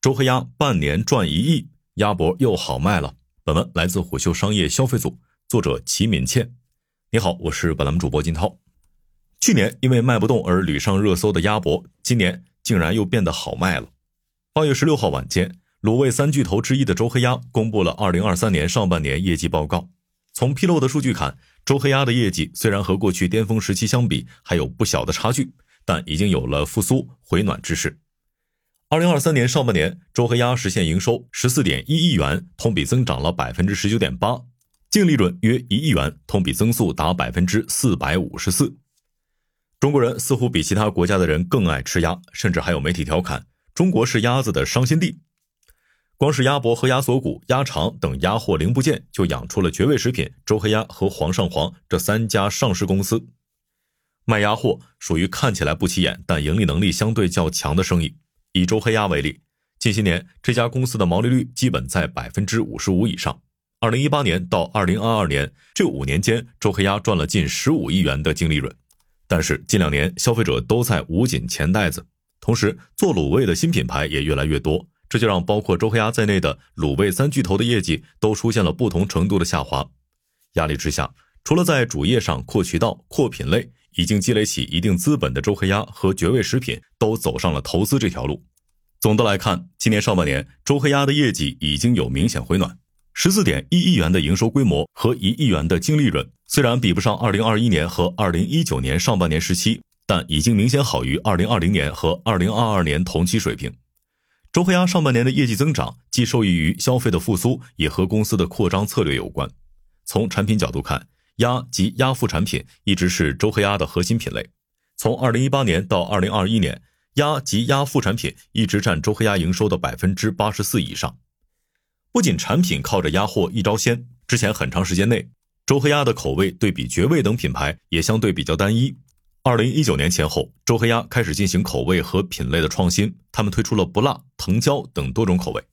周黑鸭半年赚一亿，鸭脖又好卖了。本文来自虎嗅商业消费组，作者齐敏倩。你好，我是本栏目主播金涛。去年因为卖不动而屡上热搜的鸭脖，今年竟然又变得好卖了。八月十六号晚间，卤味三巨头之一的周黑鸭公布了二零二三年上半年业绩报告。从披露的数据看，周黑鸭的业绩虽然和过去巅峰时期相比还有不小的差距。但已经有了复苏回暖之势。二零二三年上半年，周黑鸭实现营收十四点一亿元，同比增长了百分之十九点八，净利润约一亿元，同比增速达百分之四百五十四。中国人似乎比其他国家的人更爱吃鸭，甚至还有媒体调侃中国是鸭子的伤心地。光是鸭脖和鸭锁骨、鸭肠等鸭货零部件，就养出了绝味食品周黑鸭和煌上煌这三家上市公司。卖鸭货属于看起来不起眼，但盈利能力相对较强的生意。以周黑鸭为例，近些年这家公司的毛利率基本在百分之五十五以上。二零一八年到二零二二年这五年间，周黑鸭赚了近十五亿元的净利润。但是近两年消费者都在捂紧钱袋子，同时做卤味的新品牌也越来越多，这就让包括周黑鸭在内的卤味三巨头的业绩都出现了不同程度的下滑。压力之下，除了在主业上扩渠道、扩品类，已经积累起一定资本的周黑鸭和绝味食品都走上了投资这条路。总的来看，今年上半年周黑鸭的业绩已经有明显回暖，十四点一亿元的营收规模和一亿元的净利润，虽然比不上二零二一年和二零一九年上半年时期，但已经明显好于二零二零年和二零二二年同期水平。周黑鸭上半年的业绩增长，既受益于消费的复苏，也和公司的扩张策略有关。从产品角度看，鸭及鸭副产品一直是周黑鸭的核心品类。从二零一八年到二零二一年，鸭及鸭副产品一直占周黑鸭营收的百分之八十四以上。不仅产品靠着鸭货一招鲜，之前很长时间内，周黑鸭的口味对比绝味等品牌也相对比较单一。二零一九年前后，周黑鸭开始进行口味和品类的创新，他们推出了不辣、藤椒等多种口味。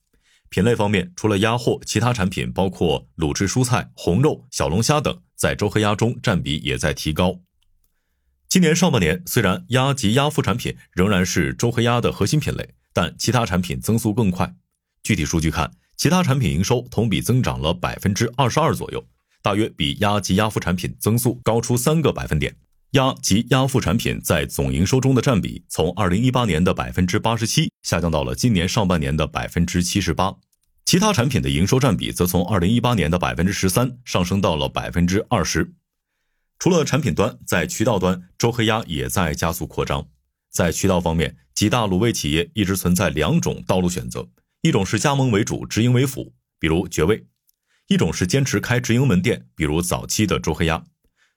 品类方面，除了鸭货，其他产品包括卤制蔬菜、红肉、小龙虾等，在周黑鸭中占比也在提高。今年上半年，虽然鸭及鸭副产品仍然是周黑鸭的核心品类，但其他产品增速更快。具体数据看，其他产品营收同比增长了百分之二十二左右，大约比鸭及鸭副产品增速高出三个百分点。鸭及鸭副产品在总营收中的占比，从二零一八年的百分之八十七下降到了今年上半年的百分之七十八。其他产品的营收占比则从二零一八年的百分之十三上升到了百分之二十。除了产品端，在渠道端，周黑鸭也在加速扩张。在渠道方面，几大卤味企业一直存在两种道路选择：一种是加盟为主，直营为辅，比如绝味；一种是坚持开直营门店，比如早期的周黑鸭。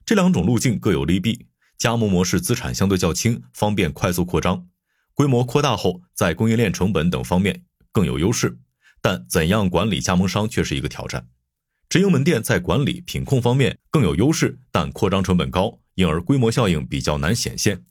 这两种路径各有利弊。加盟模式资产相对较轻，方便快速扩张；规模扩大后，在供应链成本等方面更有优势。但怎样管理加盟商却是一个挑战。直营门店在管理品控方面更有优势，但扩张成本高，因而规模效应比较难显现。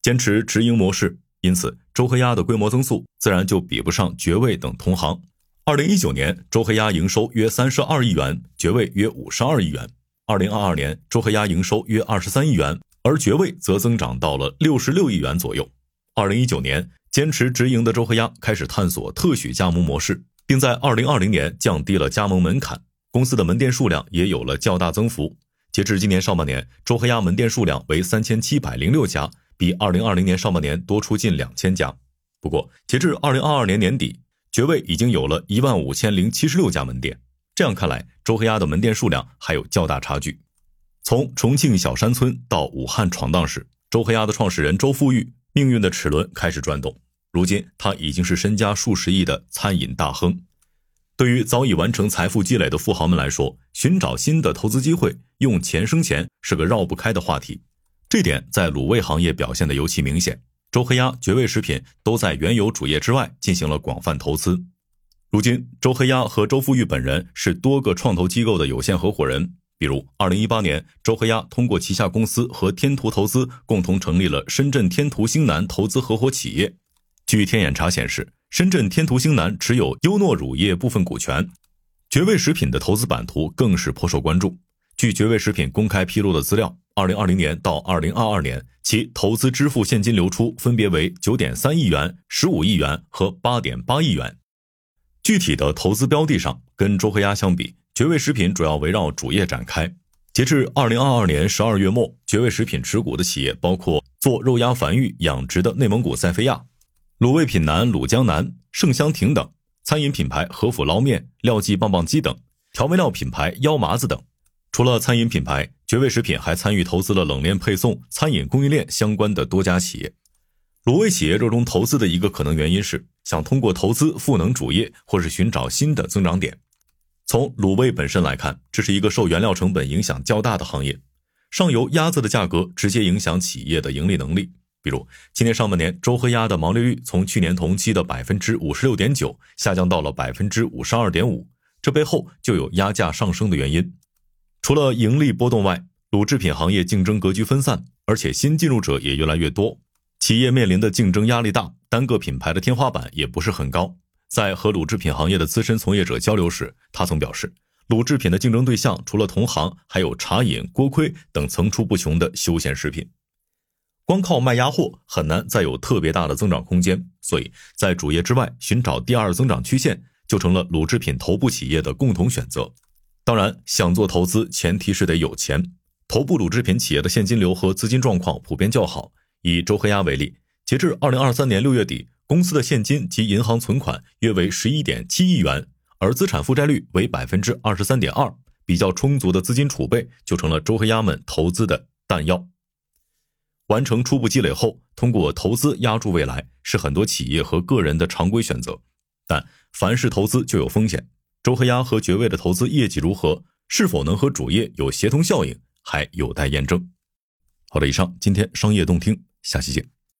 坚持直营模式，因此周黑鸭的规模增速自然就比不上绝味等同行。二零一九年，周黑鸭营收约三十二亿元，绝味约五十二亿元。二零二二年，周黑鸭营收约二十三亿元，而绝味则增长到了六十六亿元左右。二零一九年，坚持直营的周黑鸭开始探索特许加盟模式，并在二零二零年降低了加盟门槛，公司的门店数量也有了较大增幅。截至今年上半年，周黑鸭门店数量为三千七百零六家，比二零二零年上半年多出近两千家。不过，截至二零二二年年底，绝味已经有了一万五千零七十六家门店。这样看来，周黑鸭的门店数量还有较大差距。从重庆小山村到武汉闯荡时，周黑鸭的创始人周富裕命运的齿轮开始转动。如今，他已经是身家数十亿的餐饮大亨。对于早已完成财富积累的富豪们来说，寻找新的投资机会，用钱生钱是个绕不开的话题。这点在卤味行业表现的尤其明显。周黑鸭、绝味食品都在原有主业之外进行了广泛投资。如今，周黑鸭和周富裕本人是多个创投机构的有限合伙人。比如，二零一八年，周黑鸭通过旗下公司和天图投资共同成立了深圳天图星南投资合伙企业。据天眼查显示，深圳天图星南持有优诺乳业部分股权。绝味食品的投资版图更是颇受关注。据绝味食品公开披露的资料，二零二零年到二零二二年，其投资支付现金流出分别为九点三亿元、十五亿元和八点八亿元。具体的投资标的上，跟周黑鸭相比，绝味食品主要围绕主业展开。截至二零二二年十二月末，绝味食品持股的企业包括做肉鸭繁育养殖的内蒙古赛菲亚、卤味品南卤江南、盛香亭等；餐饮品牌和府捞面、廖记棒棒鸡等；调味料品牌腰麻子等。除了餐饮品牌，绝味食品还参与投资了冷链配送、餐饮供应链相关的多家企业。卤味企业热衷投资的一个可能原因是想通过投资赋能主业，或是寻找新的增长点。从卤味本身来看，这是一个受原料成本影响较大的行业，上游鸭子的价格直接影响企业的盈利能力。比如，今年上半年周黑鸭的毛利率从去年同期的百分之五十六点九下降到了百分之五十二点五，这背后就有鸭价上升的原因。除了盈利波动外，卤制品行业竞争格局分散，而且新进入者也越来越多。企业面临的竞争压力大，单个品牌的天花板也不是很高。在和乳制品行业的资深从业者交流时，他曾表示，乳制品的竞争对象除了同行，还有茶饮、锅盔等层出不穷的休闲食品。光靠卖鸭货很难再有特别大的增长空间，所以在主业之外寻找第二增长曲线，就成了乳制品头部企业的共同选择。当然，想做投资，前提是得有钱。头部乳制品企业的现金流和资金状况普遍较好。以周黑鸭为例，截至二零二三年六月底，公司的现金及银行存款约为十一点七亿元，而资产负债率为百分之二十三点二，比较充足的资金储备就成了周黑鸭们投资的弹药。完成初步积累后，通过投资压住未来，是很多企业和个人的常规选择。但凡是投资就有风险，周黑鸭和绝味的投资业绩如何，是否能和主业有协同效应，还有待验证。好的，以上今天商业动听。下期见。